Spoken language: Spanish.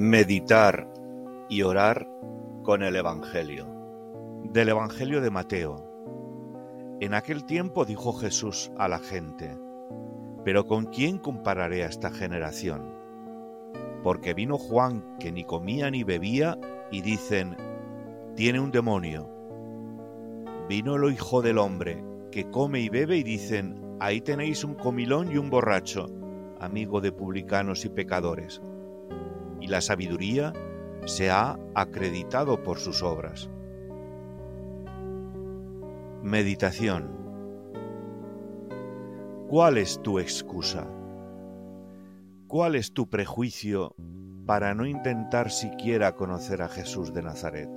Meditar y orar con el Evangelio. Del Evangelio de Mateo. En aquel tiempo dijo Jesús a la gente, Pero ¿con quién compararé a esta generación? Porque vino Juan que ni comía ni bebía y dicen, Tiene un demonio. Vino el Hijo del Hombre que come y bebe y dicen, Ahí tenéis un comilón y un borracho, amigo de publicanos y pecadores. Y la sabiduría se ha acreditado por sus obras. Meditación ¿Cuál es tu excusa? ¿Cuál es tu prejuicio para no intentar siquiera conocer a Jesús de Nazaret?